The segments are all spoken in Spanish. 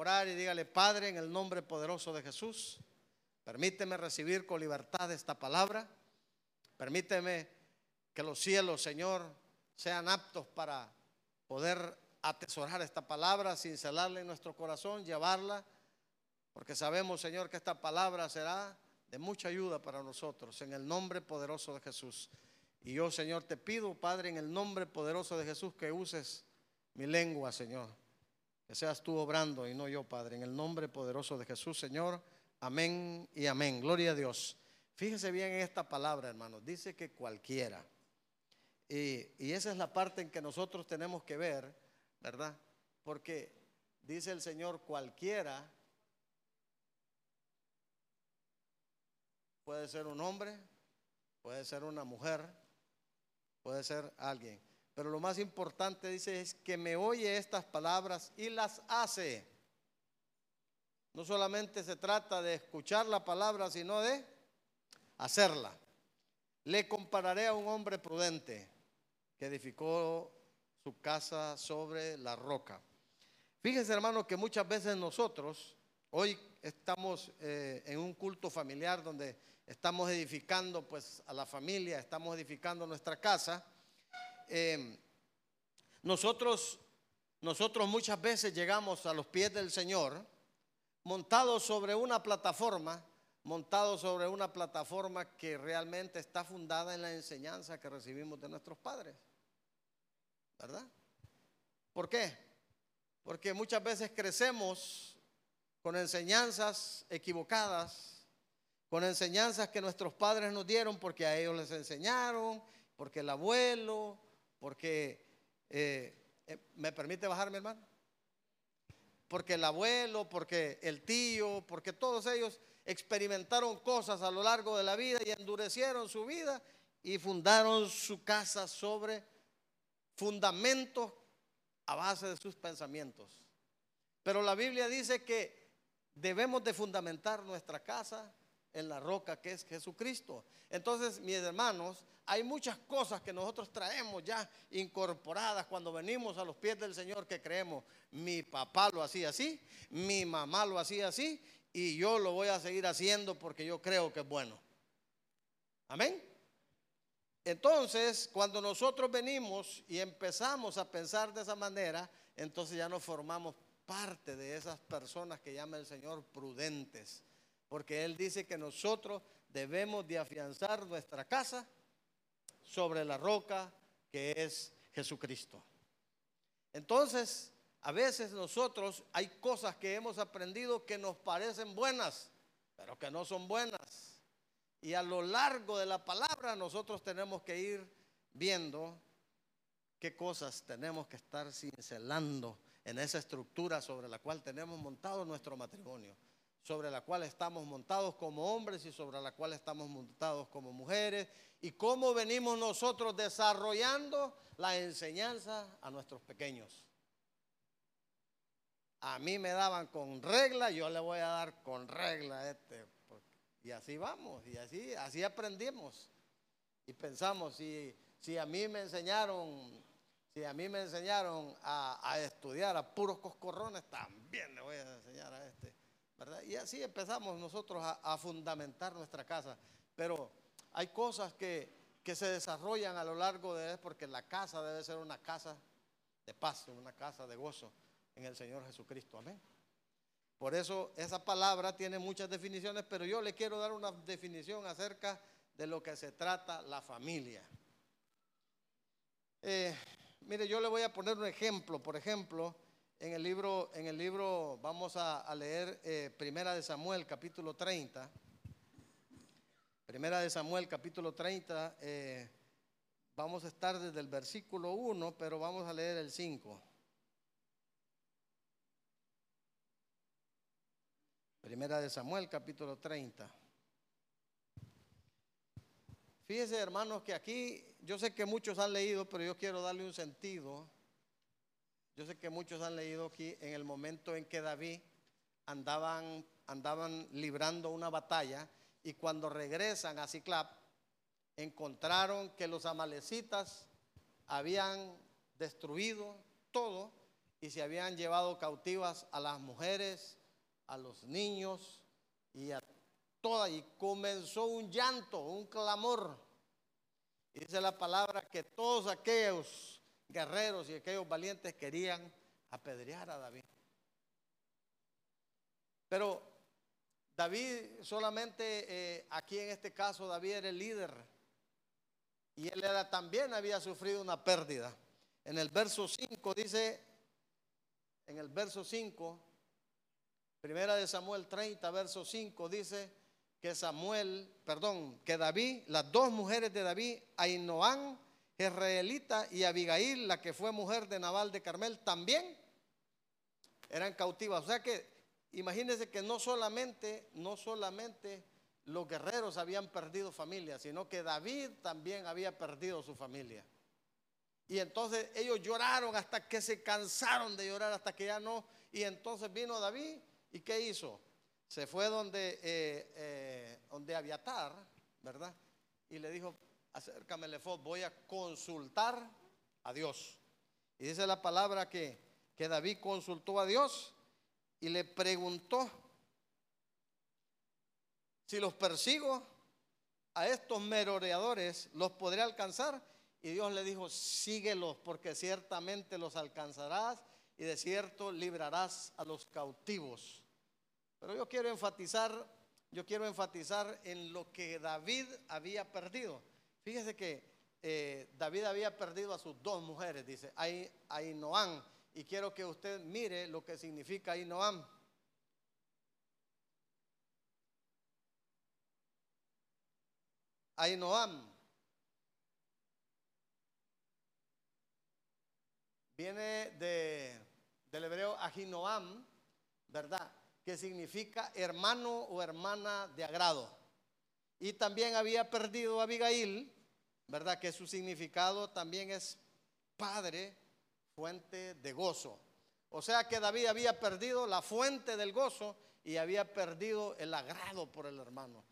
orar y dígale, Padre, en el nombre poderoso de Jesús, permíteme recibir con libertad esta palabra. Permíteme que los cielos, Señor, sean aptos para poder atesorar esta palabra, cincelarla en nuestro corazón, llevarla, porque sabemos, Señor, que esta palabra será de mucha ayuda para nosotros, en el nombre poderoso de Jesús. Y yo, Señor, te pido, Padre, en el nombre poderoso de Jesús, que uses mi lengua, Señor. Que seas tú obrando y no yo, Padre. En el nombre poderoso de Jesús, Señor. Amén y amén. Gloria a Dios. Fíjese bien en esta palabra, hermanos. Dice que cualquiera. Y, y esa es la parte en que nosotros tenemos que ver, ¿verdad? Porque dice el Señor, cualquiera puede ser un hombre, puede ser una mujer, puede ser alguien. Pero lo más importante, dice, es que me oye estas palabras y las hace. No solamente se trata de escuchar la palabra, sino de hacerla. Le compararé a un hombre prudente que edificó su casa sobre la roca. Fíjense, hermano, que muchas veces nosotros, hoy estamos eh, en un culto familiar donde estamos edificando pues a la familia, estamos edificando nuestra casa. Em, nosotros, nosotros muchas veces llegamos a los pies del Señor montados sobre una plataforma, montados sobre una plataforma que realmente está fundada en la enseñanza que recibimos de nuestros padres. ¿Verdad? ¿Por qué? Porque muchas veces crecemos con enseñanzas equivocadas, con enseñanzas que nuestros padres nos dieron porque a ellos les enseñaron, porque el abuelo, porque, eh, eh, ¿me permite bajar mi hermano? Porque el abuelo, porque el tío, porque todos ellos experimentaron cosas a lo largo de la vida y endurecieron su vida y fundaron su casa sobre fundamentos a base de sus pensamientos. Pero la Biblia dice que debemos de fundamentar nuestra casa en la roca que es Jesucristo. Entonces, mis hermanos, hay muchas cosas que nosotros traemos ya incorporadas cuando venimos a los pies del Señor que creemos. Mi papá lo hacía así, mi mamá lo hacía así y yo lo voy a seguir haciendo porque yo creo que es bueno. Amén. Entonces, cuando nosotros venimos y empezamos a pensar de esa manera, entonces ya nos formamos parte de esas personas que llama el Señor prudentes porque Él dice que nosotros debemos de afianzar nuestra casa sobre la roca que es Jesucristo. Entonces, a veces nosotros hay cosas que hemos aprendido que nos parecen buenas, pero que no son buenas. Y a lo largo de la palabra nosotros tenemos que ir viendo qué cosas tenemos que estar cincelando en esa estructura sobre la cual tenemos montado nuestro matrimonio sobre la cual estamos montados como hombres y sobre la cual estamos montados como mujeres, y cómo venimos nosotros desarrollando la enseñanza a nuestros pequeños. A mí me daban con regla, yo le voy a dar con regla este. Y así vamos, y así, así aprendimos. Y pensamos, si, si a mí me enseñaron, si a mí me enseñaron a, a estudiar a puros coscorrones, también le voy a enseñar Y así empezamos nosotros a, fundamentar nuestra casa. Pero hay cosas que, que se desarrollan a lo largo de porque la casa debe ser una casa de paz, una casa de gozo en el Señor Jesucristo. Amén. Por eso esa palabra tiene muchas definiciones, pero yo le quiero dar una definición acerca de lo que se trata la familia. Eh, mire, yo le voy a poner un ejemplo. Por ejemplo, en el libro, en el libro vamos a, leer eh, Primera de Samuel, capítulo 30. Primera de Samuel, capítulo 30. Eh, vamos a estar desde el versículo 1, pero vamos a leer el 5. Primera de Samuel, capítulo 30. Fíjense, hermanos, que aquí yo sé que muchos han leído, pero yo quiero darle un sentido yo sé que muchos han leído aquí en el momento en que David andaban, andaban librando una batalla y cuando regresan a Ciclap encontraron que los amalecitas habían destruido todo y se habían llevado cautivas a las mujeres, a los niños y a todas. Y comenzó un llanto, un clamor. Y dice la palabra que todos aquellos guerreros y aquellos valientes querían apedrear a David. Pero David solamente, eh, aquí en este caso, David era el líder. Y él era, también había sufrido una pérdida. En el verso 5 dice, en el verso 5, primera de Samuel 30, verso 5, dice que Samuel, perdón, que David, las dos mujeres de David, Ainoán, Israelita y Abigail, la que fue mujer de Nabal de Carmel, también eran cautivas. O sea que imagínense que no solamente, no solamente los guerreros habían perdido familia, sino que David también había perdido su familia. Y entonces ellos lloraron hasta que se cansaron de llorar, hasta que ya no. Y entonces vino David y ¿qué hizo? Se fue donde, eh, eh, donde ¿verdad? Y le dijo, acércame, voy a consultar a Dios. Y dice la palabra que, que David consultó a Dios y le preguntó, si los persigo a estos merodeadores, ¿los podré alcanzar? Y Dios le dijo, síguelos porque ciertamente los alcanzarás y de cierto librarás a los cautivos. Pero yo quiero enfatizar, yo quiero enfatizar en lo que David había perdido. Fíjese que eh, David había perdido a sus dos mujeres, dice, Ainoam y quiero que usted mire lo que significa Ainoam. Ainoam viene de, del hebreo Ahinoam, ¿verdad? Que significa hermano o hermana de agrado. Y también había perdido a Abigail, ¿verdad? Que su significado también es padre fuente de gozo. O sea que David había perdido la fuente del gozo y había perdido el agrado por el hermano.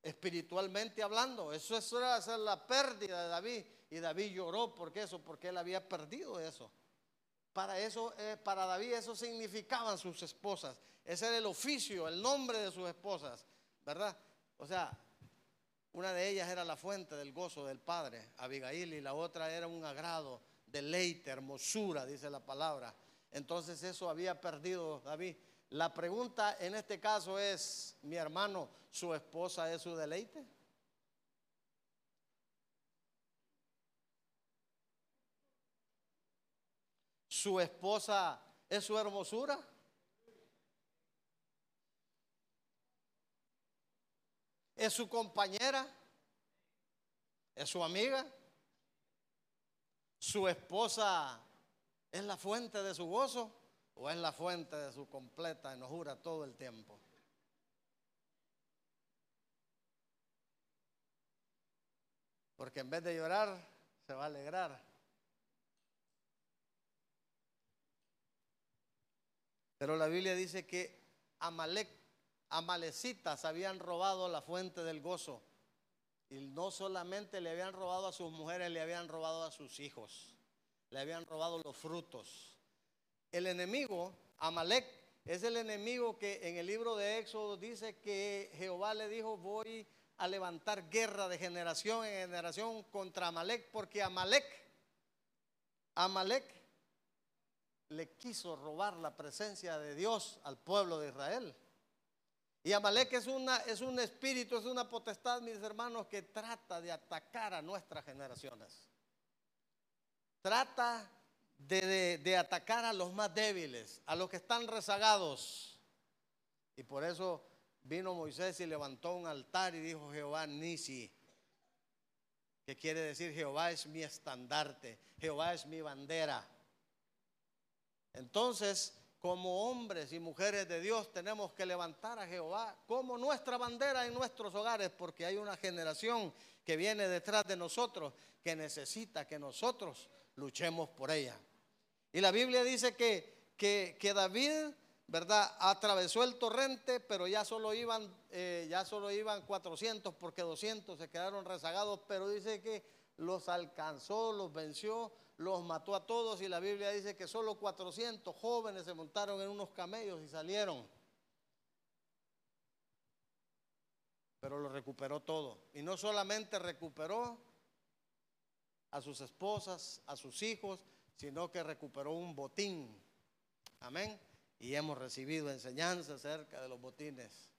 Espiritualmente hablando, eso, eso era la pérdida de David. Y David lloró porque eso, porque él había perdido eso. Para eso, eh, para David eso significaban sus esposas. Ese era el oficio, el nombre de sus esposas, ¿verdad? O sea, una de ellas era la fuente del gozo del padre, Abigail, y la otra era un agrado deleite, hermosura, dice la palabra. Entonces eso había perdido David. La pregunta en este caso es, mi hermano, ¿su esposa es su deleite? ¿Su esposa es su hermosura? ¿Es su compañera? ¿Es su amiga? ¿Su esposa es la fuente de su gozo o es la fuente de su completa enojura todo el tiempo? Porque en vez de llorar, se va a alegrar. Pero la Biblia dice que Amalek, amalecitas habían robado la fuente del gozo. Y no solamente le habían robado a sus mujeres, le habían robado a sus hijos. Le habían robado los frutos. El enemigo, Amalek, es el enemigo que en el libro de Éxodo dice que Jehová le dijo, voy a levantar guerra de generación en generación contra Amalek, porque Amalek, Amalek le quiso robar la presencia de Dios al pueblo de Israel. Y Amalek es, una, es un espíritu, es una potestad, mis hermanos, que trata de atacar a nuestras generaciones. Trata de, de atacar a los más débiles, a los que están rezagados. Y por eso vino Moisés y levantó un altar y dijo Jehová Nisi, que quiere decir Jehová es mi estandarte, Jehová es mi bandera. Entonces, como hombres y mujeres de Dios tenemos que levantar a Jehová como nuestra bandera en nuestros hogares, porque hay una generación que viene detrás de nosotros que necesita que nosotros luchemos por ella. Y la Biblia dice que, que, David, ¿verdad? Atravesó el torrente, pero ya solo, iban, eh, ya solo iban 400 porque 200 se quedaron rezagados, pero dice que los alcanzó, los venció, los mató a todos y la Biblia dice que solo 400 jóvenes se montaron en unos camellos y salieron. Pero lo recuperó todo. Y no solamente recuperó a sus esposas, a sus hijos, sino que recuperó un botín. Amén. Y hemos recibido enseñanza acerca de los botines.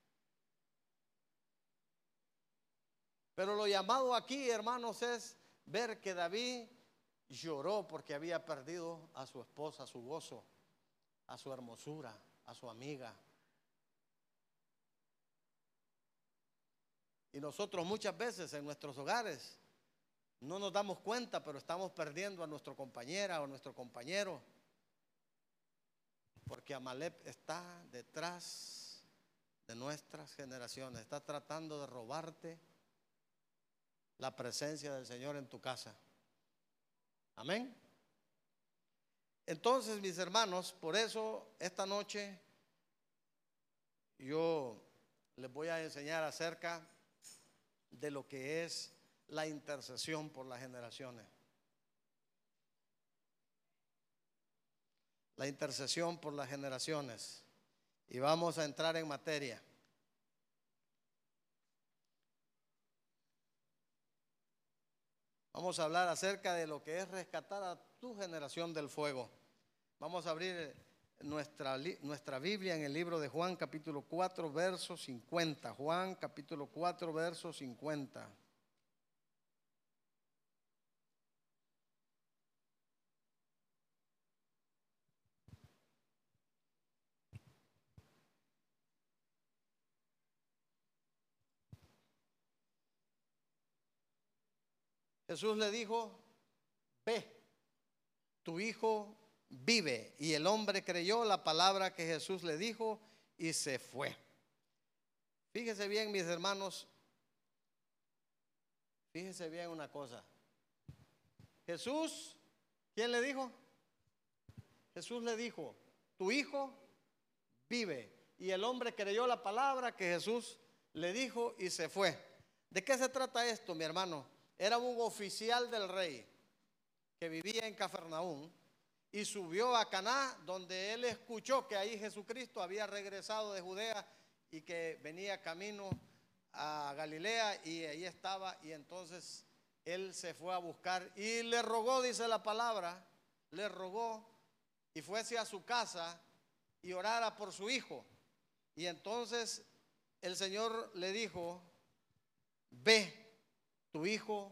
Pero lo llamado aquí, hermanos, es ver que David lloró porque había perdido a su esposa, a su gozo, a su hermosura, a su amiga. Y nosotros muchas veces en nuestros hogares no nos damos cuenta, pero estamos perdiendo a nuestra compañera o nuestro compañero. Porque Amalek está detrás de nuestras generaciones, está tratando de robarte la presencia del Señor en tu casa. Amén. Entonces, mis hermanos, por eso esta noche yo les voy a enseñar acerca de lo que es la intercesión por las generaciones. La intercesión por las generaciones. Y vamos a entrar en materia. Vamos a hablar acerca de lo que es rescatar a tu generación del fuego. Vamos a abrir nuestra, nuestra Biblia en el libro de Juan capítulo 4, verso 50. Juan capítulo 4, verso 50. Jesús le dijo, ve, tu hijo vive. Y el hombre creyó la palabra que Jesús le dijo y se fue. Fíjese bien, mis hermanos, fíjese bien una cosa. Jesús, ¿quién le dijo? Jesús le dijo, tu hijo vive. Y el hombre creyó la palabra que Jesús le dijo y se fue. ¿De qué se trata esto, mi hermano? Era un oficial del rey que vivía en Cafarnaún y subió a Caná donde él escuchó que ahí Jesucristo había regresado de Judea y que venía camino a Galilea y ahí estaba y entonces él se fue a buscar y le rogó, dice la palabra, le rogó y fuese a su casa y orara por su hijo. Y entonces el Señor le dijo, ve tu hijo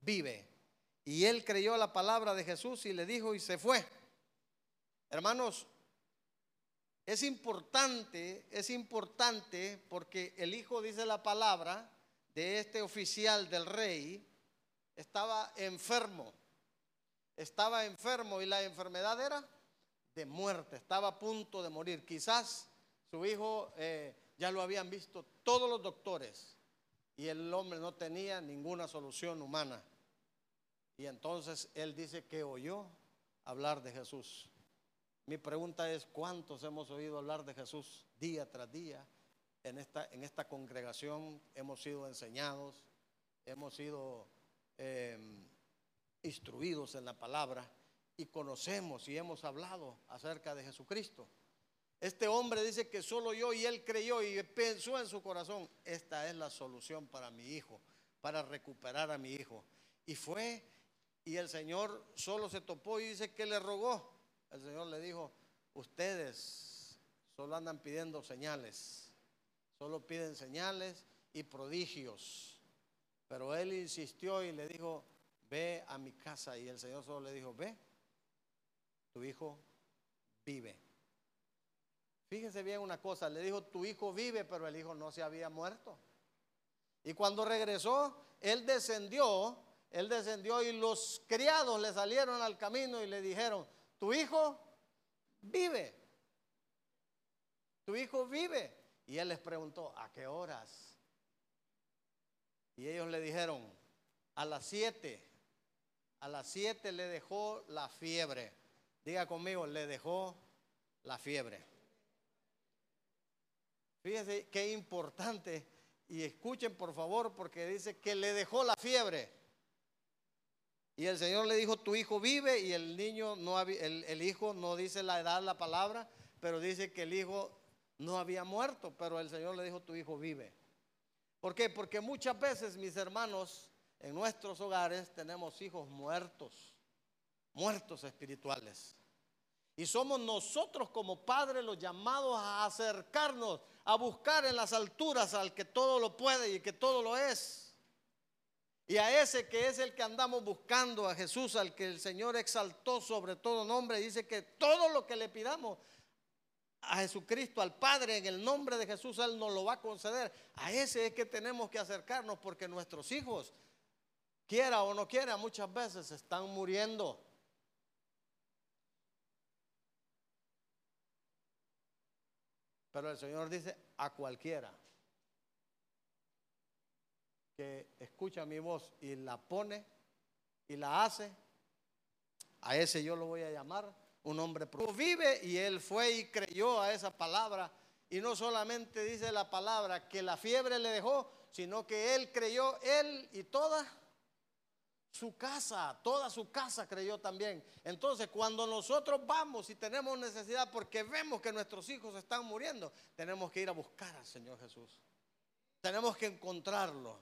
vive. Y él creyó la palabra de Jesús y le dijo y se fue. Hermanos, es importante, es importante porque el hijo dice la palabra de este oficial del rey, estaba enfermo, estaba enfermo y la enfermedad era de muerte, estaba a punto de morir. Quizás su hijo eh, ya lo habían visto todos los doctores, y el hombre no tenía ninguna solución humana. Y entonces él dice que oyó hablar de Jesús. Mi pregunta es, ¿cuántos hemos oído hablar de Jesús día tras día? En esta, en esta congregación hemos sido enseñados, hemos sido em, instruidos en la palabra y conocemos y hemos hablado acerca de Jesucristo. Este hombre dice que solo yo y él creyó y pensó en su corazón, esta es la solución para mi hijo, para recuperar a mi hijo. Y fue y el Señor solo se topó y dice que le rogó. El Señor le dijo, ustedes solo andan pidiendo señales, solo piden señales y prodigios. Pero él insistió y le dijo, ve a mi casa. Y el Señor solo le dijo, ve, tu hijo vive. Fíjese bien una cosa, le dijo, tu hijo vive, pero el hijo no se había muerto. Y cuando regresó, él descendió, él descendió y los criados le salieron al camino y le dijeron, tu hijo vive, tu hijo vive. Y él les preguntó, ¿a qué horas? Y ellos le dijeron, a las siete, a las siete le dejó la fiebre. Diga conmigo, le dejó la fiebre. Fíjense qué importante. Y escuchen por favor porque dice que le dejó la fiebre. Y el Señor le dijo, tu hijo vive y el niño no el, el hijo no dice la edad, la palabra, pero dice que el hijo no había muerto, pero el Señor le dijo, tu hijo vive. ¿Por qué? Porque muchas veces, mis hermanos, en nuestros hogares tenemos hijos muertos, muertos espirituales. Y somos nosotros como padres los llamados a acercarnos, a buscar en las alturas al que todo lo puede y que todo lo es. Y a ese que es el que andamos buscando, a Jesús, al que el Señor exaltó sobre todo nombre, dice que todo lo que le pidamos a Jesucristo, al Padre, en el nombre de Jesús, Él nos lo va a conceder. A ese es que tenemos que acercarnos porque nuestros hijos, quiera o no quiera, muchas veces están muriendo. Pero el Señor dice a cualquiera que escucha mi voz y la pone y la hace, a ese yo lo voy a llamar un hombre vive y él fue y creyó a esa palabra. Y no solamente dice la palabra que la fiebre le dejó, sino que él creyó, él y toda su casa, toda su casa creyó también. Entonces, cuando nosotros vamos y tenemos necesidad porque vemos que nuestros hijos están muriendo, tenemos que ir a buscar al Señor Jesús. Tenemos que encontrarlo.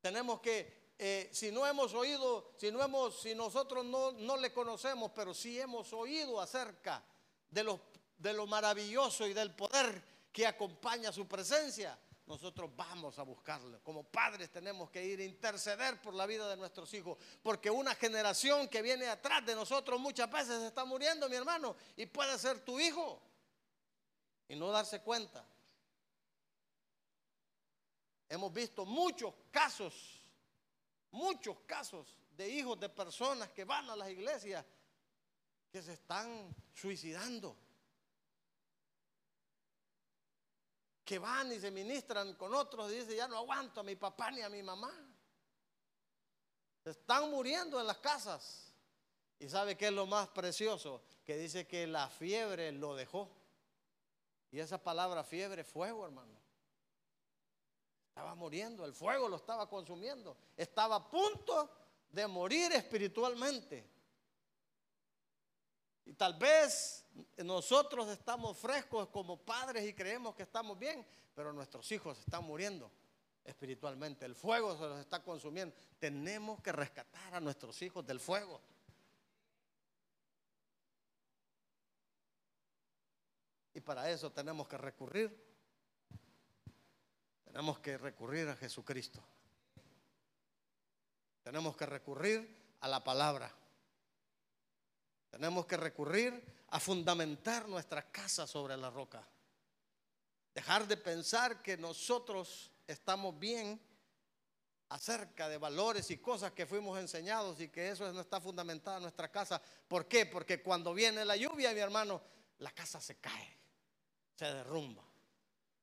Tenemos que eh, si no hemos oído, si no hemos, si nosotros no, no le conocemos, pero sí hemos oído acerca de lo, de lo maravilloso y del poder que acompaña su presencia, nosotros vamos a buscarlo. Como padres tenemos que ir a interceder por la vida de nuestros hijos, porque una generación que viene atrás de nosotros muchas veces está muriendo, mi hermano, y puede ser tu hijo y no darse cuenta. Hemos visto muchos casos muchos casos de hijos de personas que van a las iglesias que se están suicidando. Que van y se ministran con otros y ya no aguanto a mi papá ni a mi mamá. Se están muriendo en las casas. ¿Y sabe qué es lo más precioso? Que dice que la fiebre lo dejó. Y esa palabra fiebre, fuego, hermano. Estaba muriendo, el fuego lo estaba consumiendo. Estaba a punto de morir espiritualmente. Y tal vez nosotros estamos frescos como padres y creemos que estamos bien, pero nuestros hijos están muriendo espiritualmente. El fuego se los está consumiendo. Tenemos que rescatar a nuestros hijos del fuego. Y para eso tenemos que recurrir tenemos que recurrir a Jesucristo. Tenemos que recurrir a la palabra. Tenemos que recurrir a fundamentar nuestra casa sobre la roca. Dejar de pensar que nosotros estamos bien acerca de valores y cosas que fuimos enseñados y que eso no está fundamentada en nuestra casa. ¿Por qué? Porque cuando viene la lluvia, mi hermano, la casa se cae, se derrumba.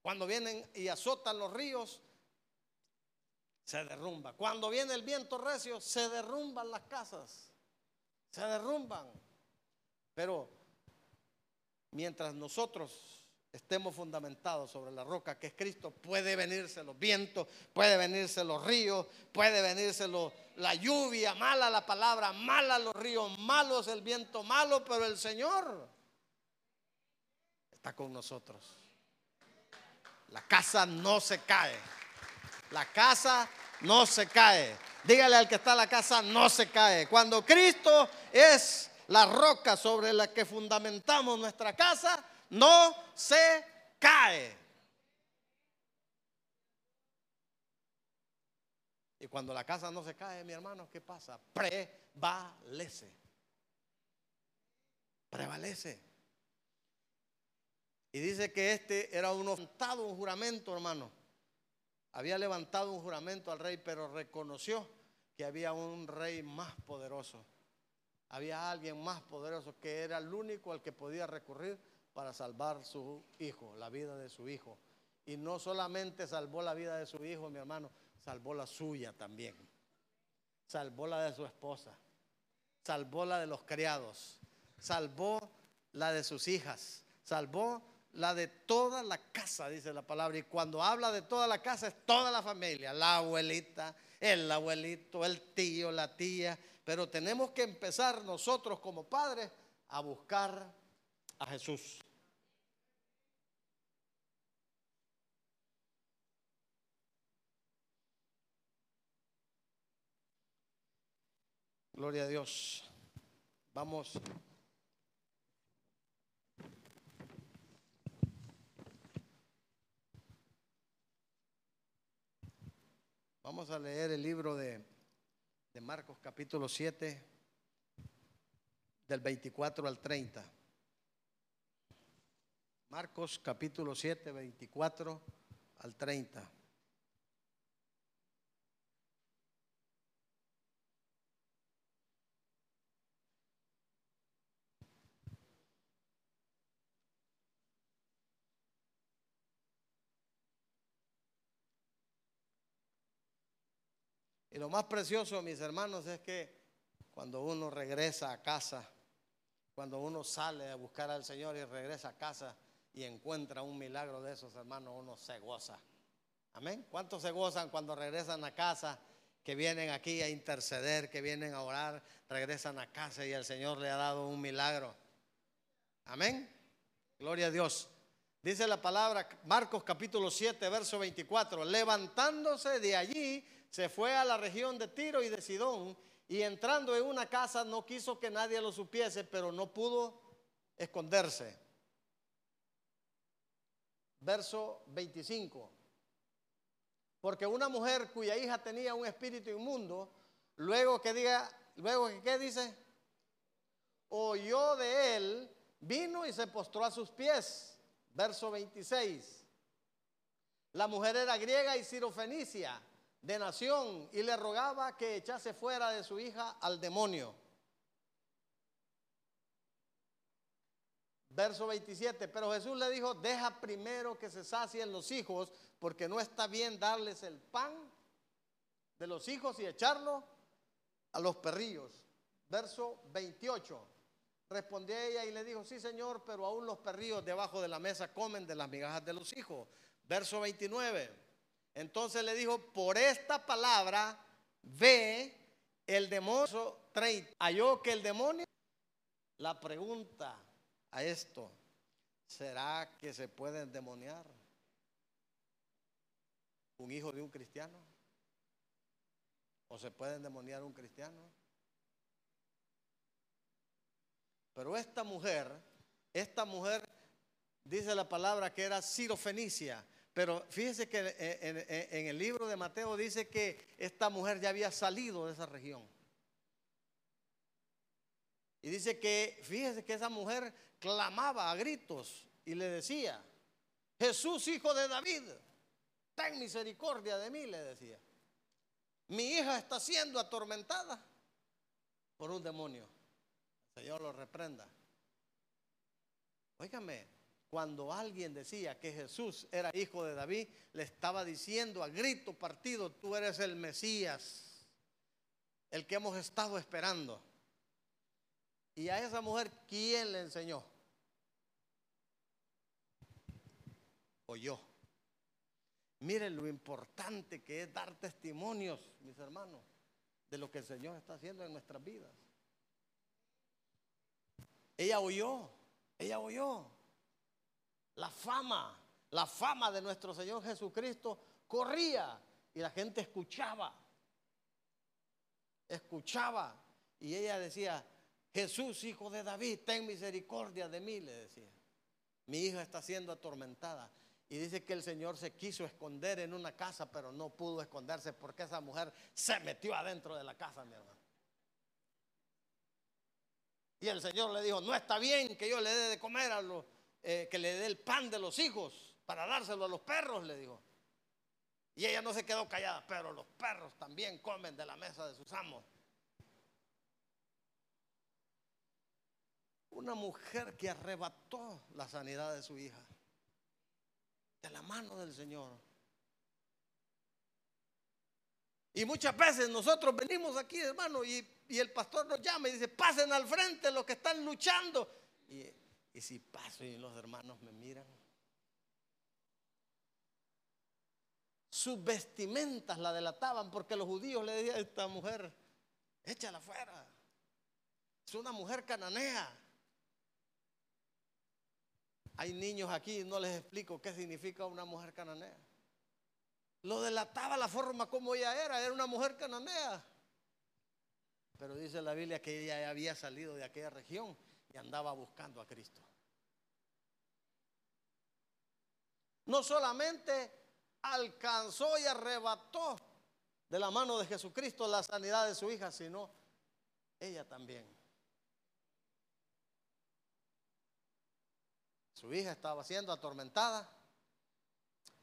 Cuando vienen y azotan los ríos, se derrumba. Cuando viene el viento recio, se derrumban las casas. Se derrumban. Pero mientras nosotros estemos fundamentados sobre la roca que es Cristo, puede venirse los vientos, puede venirse los ríos, puede venirse la lluvia, mala la palabra, mala los ríos, malos el viento, malo, pero el Señor está con nosotros. La casa no se cae. La casa no se cae. Dígale al que está en la casa, no se cae. Cuando Cristo es la roca sobre la que fundamentamos nuestra casa, no se cae. Y cuando la casa no se cae, mi hermano, ¿qué pasa? Prevalece. Prevalece. Y dice que este era un un juramento, hermano. Había levantado un juramento al rey, pero reconoció que había un rey más poderoso. Había alguien más poderoso que era el único al que podía recurrir para salvar su hijo, la vida de su hijo. Y no solamente salvó la vida de su hijo, mi hermano, salvó la suya también. Salvó la de su esposa. Salvó la de los criados. Salvó la de sus hijas. Salvó la de toda la casa, dice la palabra. Y cuando habla de toda la casa es toda la familia, la abuelita, el abuelito, el tío, la tía. Pero tenemos que empezar nosotros como padres a buscar a Jesús. Gloria a Dios. Vamos. Vamos a leer el libro de, de Marcos capítulo 7, del 24 al 30. Marcos capítulo 7, 24 al 30. Y lo más precioso, mis hermanos, es que cuando uno regresa a casa, cuando uno sale a buscar al Señor y regresa a casa y encuentra un milagro de esos, hermanos, uno se goza. Amén. ¿Cuántos se gozan cuando regresan a casa? Que vienen aquí a interceder, que vienen a orar, regresan a casa y el Señor le ha dado un milagro. Amén. Gloria a Dios. Dice la palabra, Marcos capítulo 7, verso 24, levantándose de allí, se fue a la región de Tiro y de Sidón y entrando en una casa no quiso que nadie lo supiese, pero no pudo esconderse. Verso 25. Porque una mujer cuya hija tenía un espíritu inmundo, luego que diga, luego que qué dice, oyó de él, vino y se postró a sus pies. Verso 26. La mujer era griega y sirofenicia de nación y le rogaba que echase fuera de su hija al demonio. Verso 27, pero Jesús le dijo, deja primero que se sacien los hijos, porque no está bien darles el pan de los hijos y echarlo a los perrillos. Verso 28, respondió ella y le dijo, sí Señor, pero aún los perrillos debajo de la mesa comen de las migajas de los hijos. Verso 29. Entonces le dijo, por esta palabra ve el demonio 30. Halló que el demonio, la pregunta a esto, ¿será que se puede endemoniar un hijo de un cristiano? ¿O se puede endemoniar un cristiano? Pero esta mujer, esta mujer, dice la palabra que era sirofenicia pero fíjese que en, el libro de Mateo dice que esta mujer ya había salido de esa región. Y dice que, fíjese que esa mujer clamaba a gritos y le decía, Jesús, hijo de David, ten misericordia de mí, le decía. Mi hija está siendo atormentada por un demonio. Señor lo reprenda. Óigame, cuando alguien decía que Jesús era hijo de David, le estaba diciendo a grito partido, tú eres el Mesías, el que hemos estado esperando. Y a esa mujer, ¿quién le enseñó? O yo. Miren lo importante que es dar testimonios, mis hermanos, de lo que el Señor está haciendo en nuestras vidas. Ella oyó, ella oyó. La fama, la fama de nuestro Señor Jesucristo corría y la gente escuchaba. Escuchaba. Y ella decía, Jesús, hijo de David, ten misericordia de mí, le decía. Mi hija está siendo atormentada. Y dice que el Señor se quiso esconder en una casa, pero no pudo esconderse porque esa mujer se metió adentro de la casa, mi hermano. Y el Señor le dijo, no está bien que yo le dé de comer a los, eh, que le dé el pan de los hijos para dárselo a los perros, le dijo. Y ella no se quedó callada, pero los perros también comen de la mesa de sus amos. Una mujer que arrebató la sanidad de su hija, de la mano del Señor. Y muchas veces nosotros venimos aquí, hermano, y, y, el pastor nos llama y dice, pasen al frente los que están luchando. Y y si paso y los hermanos me miran. Sus vestimentas la delataban porque los judíos le decían a esta mujer, échala fuera. Es una mujer cananea. Hay niños aquí, no les explico qué significa una mujer cananea. Lo delataba la forma como ella era, era una mujer cananea. Pero dice la Biblia que ella había salido de aquella región andaba buscando a Cristo. No solamente alcanzó y arrebató de la mano de Jesucristo la sanidad de su hija, sino ella también. Su hija estaba siendo atormentada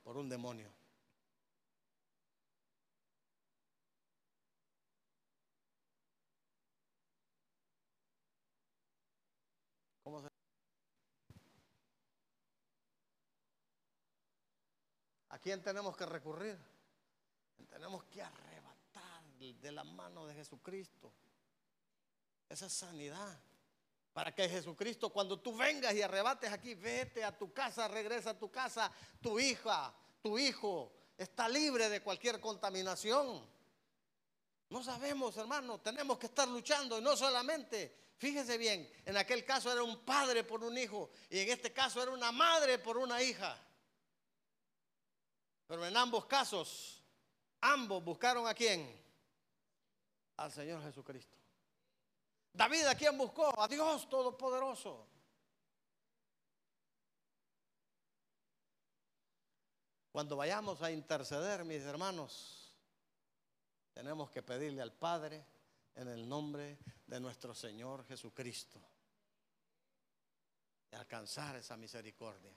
por un demonio. ¿Cómo se ¿A quién tenemos que recurrir? Tenemos que arrebatar de la mano de Jesucristo esa sanidad. Para que Jesucristo, cuando tú vengas y arrebates aquí, vete a tu casa, regresa a tu casa, tu hija, tu hijo está libre de cualquier contaminación. No sabemos, hermano, tenemos que estar luchando y no solamente, fíjese bien, en aquel caso era un padre por un hijo y en este caso era una madre por una hija. Pero en ambos casos, ambos buscaron a quién? Al Señor Jesucristo. David, ¿a quién buscó? A Dios Todopoderoso. Cuando vayamos a interceder, mis hermanos, tenemos que pedirle al Padre en el nombre de nuestro Señor Jesucristo y alcanzar esa misericordia.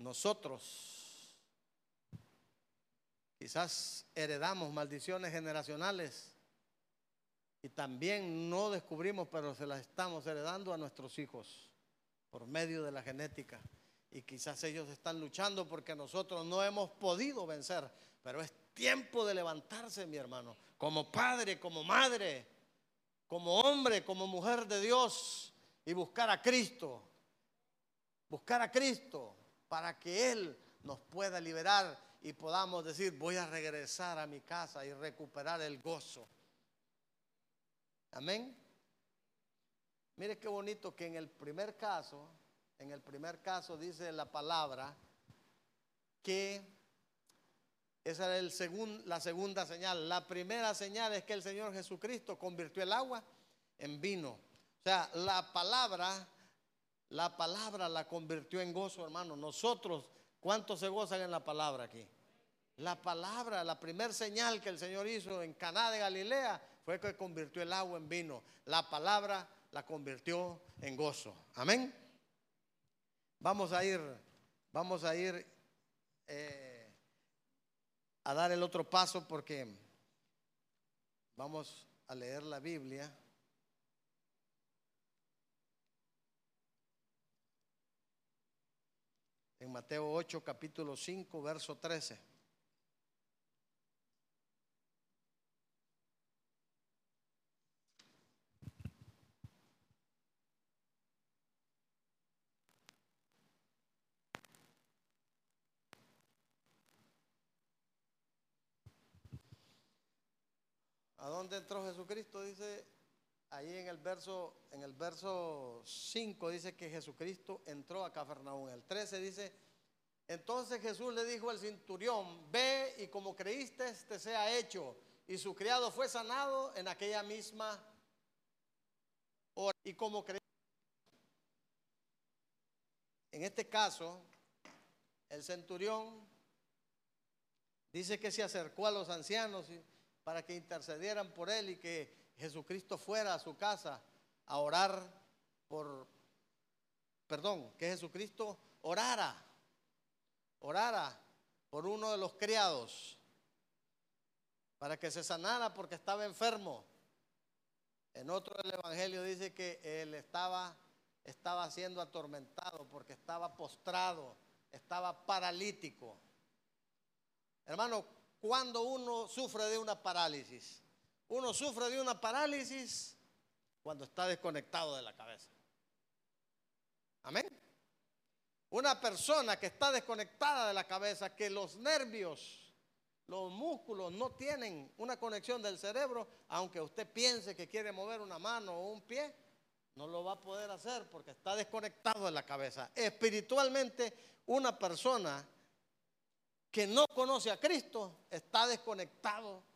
Nosotros quizás heredamos maldiciones generacionales y también no descubrimos, pero se las estamos heredando a nuestros hijos por medio de la genética. Y quizás ellos están luchando porque nosotros no hemos podido vencer. Pero es tiempo de levantarse, mi hermano, como padre, como madre, como hombre, como mujer de Dios y buscar a Cristo. Buscar a Cristo para que Él nos pueda liberar y podamos decir, voy a regresar a mi casa y recuperar el gozo. Amén. Mire qué bonito que en el primer caso, en el primer caso dice la palabra que esa era el la segunda señal. La primera señal es que el Señor Jesucristo convirtió el agua en vino. O sea, la palabra la palabra la convirtió en gozo, hermano. Nosotros, ¿cuántos se gozan en la palabra aquí? La palabra, la primer señal que el Señor hizo en Caná de Galilea fue que convirtió el agua en vino. La palabra la convirtió en gozo. Amén. Vamos a ir, vamos a ir eh, a dar el otro paso porque vamos a leer la Biblia. En Mateo 8, capítulo 5, verso 13. ¿A dónde entró Jesucristo? Dice ahí en el verso, en el verso 5 dice que Jesucristo entró a Cafarnaúm. El 13 dice, entonces Jesús le dijo al cinturión, ve y como creíste te sea hecho. Y su criado fue sanado en aquella misma hora. Y como creíste. En este caso, el centurión dice que se acercó a los ancianos para que intercedieran por él y que Jesucristo fuera a su casa a orar por, perdón, que Jesucristo orara, orara por uno de los criados para que se sanara porque estaba enfermo. En otro del Evangelio dice que él estaba, estaba siendo atormentado porque estaba postrado, estaba paralítico. Hermano, cuando uno sufre de una parálisis, uno sufre de una parálisis cuando está desconectado de la cabeza. Amén. Una persona que está desconectada de la cabeza, que los nervios, los músculos no tienen una conexión del cerebro, aunque usted piense que quiere mover una mano o un pie, no lo va a poder hacer porque está desconectado de la cabeza. Espiritualmente, una persona que no conoce a Cristo está desconectado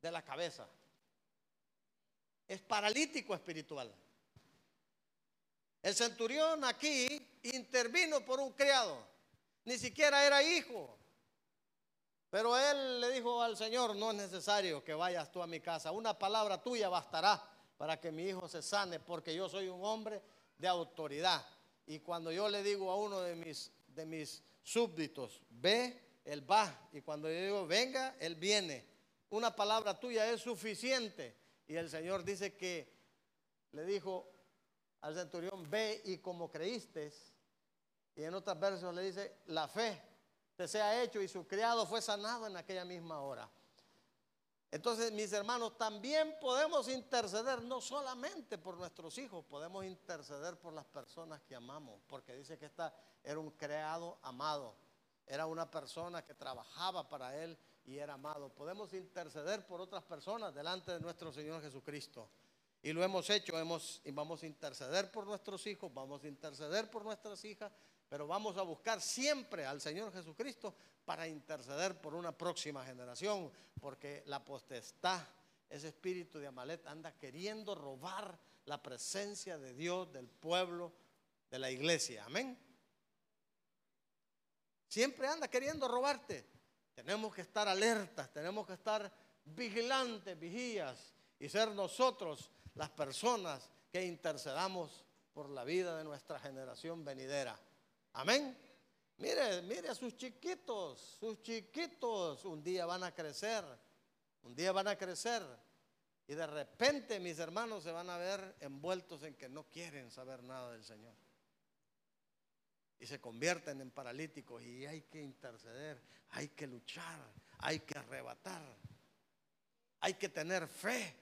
de la cabeza. Es paralítico espiritual. El centurión aquí intervino por un criado. Ni siquiera era hijo. Pero él le dijo al Señor, no es necesario que vayas tú a mi casa. Una palabra tuya bastará para que mi hijo se sane, porque yo soy un hombre de autoridad. Y cuando yo le digo a uno de mis, de mis súbditos, ve, él va. Y cuando yo digo, venga, él viene. Una palabra tuya es suficiente. Y el Señor dice que le dijo al centurión, ve y como creíste. Y en otras versos le dice, la fe te sea hecho y su criado fue sanado en aquella misma hora. Entonces, mis hermanos, también podemos interceder no solamente por nuestros hijos, podemos interceder por las personas que amamos, porque dice que esta era un creado amado, era una persona que trabajaba para él y era amado. Podemos interceder por otras personas delante de nuestro Señor Jesucristo. Y lo hemos hecho, hemos, y vamos a interceder por nuestros hijos, vamos a interceder por nuestras hijas, pero vamos a buscar siempre al Señor Jesucristo para interceder por una próxima generación, porque la potestad, ese espíritu de Amalet anda queriendo robar la presencia de Dios, del pueblo, de la iglesia. Amén. Siempre anda queriendo robarte. Tenemos que estar alertas, tenemos que estar vigilantes, vigías y ser nosotros las personas que intercedamos por la vida de nuestra generación venidera. Amén. Mire, mire a sus chiquitos, sus chiquitos un día van a crecer, un día van a crecer. Y de repente mis hermanos se van a ver envueltos en que no quieren saber nada del Señor. Y se convierten en paralíticos y hay que interceder, hay que luchar, hay que arrebatar, hay que tener fe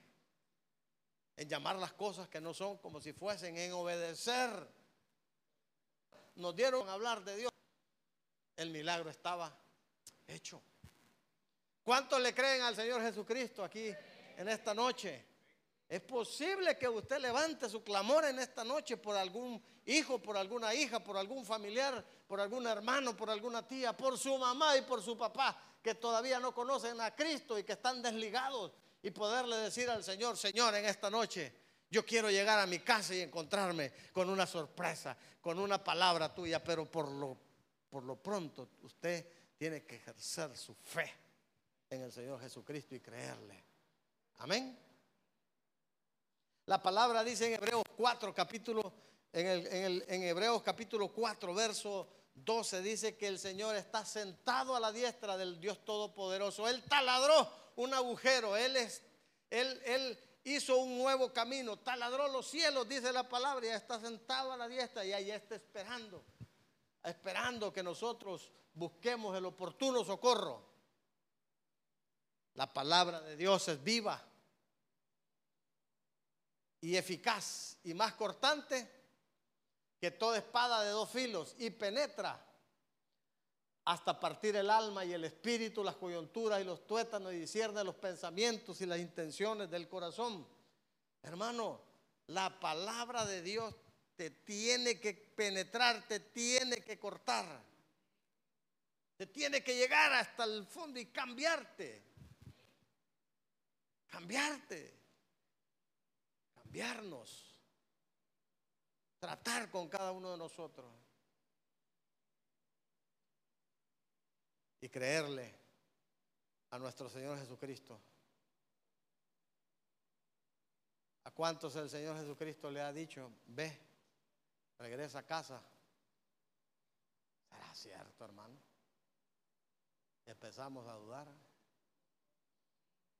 en llamar las cosas que no son como si fuesen, en obedecer. Nos dieron a hablar de Dios. El milagro estaba hecho. ¿Cuántos le creen al Señor Jesucristo aquí en esta noche? Es posible que usted levante su clamor en esta noche por algún hijo, por alguna hija, por algún familiar, por algún hermano, por alguna tía, por su mamá y por su papá que todavía no conocen a Cristo y que están desligados y poderle decir al Señor, Señor, en esta noche yo quiero llegar a mi casa y encontrarme con una sorpresa, con una palabra tuya, pero por lo, por lo pronto usted tiene que ejercer su fe en el Señor Jesucristo y creerle. Amén. La palabra dice en Hebreos 4, capítulo, en, el, en, el, en Hebreos capítulo 4, verso 12, dice que el Señor está sentado a la diestra del Dios Todopoderoso. Él taladró un agujero, Él, es, él, él hizo un nuevo camino, taladró los cielos, dice la palabra, y está sentado a la diestra y ahí está esperando, esperando que nosotros busquemos el oportuno socorro. La palabra de Dios es viva y eficaz y más cortante que toda espada de dos filos y penetra hasta partir el alma y el espíritu, las coyunturas y los tuétanos y discierne los pensamientos y las intenciones del corazón. Hermano, la palabra de Dios te tiene que penetrar, te tiene que cortar. Te tiene que llegar hasta el fondo y cambiarte. Cambiarte. Cambiarnos. Tratar con cada uno de nosotros. y creerle a nuestro Señor Jesucristo. ¿A cuántos el Señor Jesucristo le ha dicho, ve, regresa a casa? ¿Será cierto, hermano? Empezamos a dudar.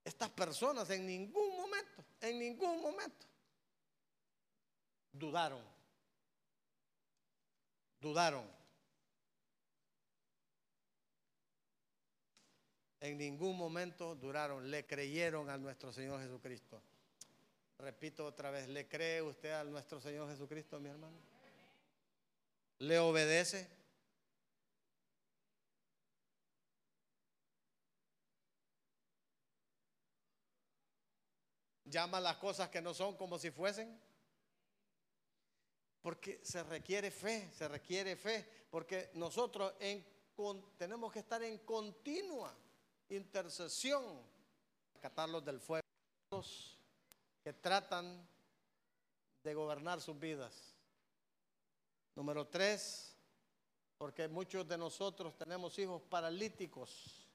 Estas personas en ningún momento, en ningún momento, dudaron. Dudaron. en ningún momento duraron, le creyeron a nuestro Señor Jesucristo. Repito otra vez, ¿le cree usted a nuestro Señor Jesucristo, mi hermano? le obedece. Llama las cosas que no son como si fuesen. Porque se requiere fe, se requiere fe. Porque nosotros tenemos que estar en continua intercesión. Catarlos del fuego. Que tratan de gobernar sus vidas. Número tres, porque muchos de nosotros tenemos hijos paralíticos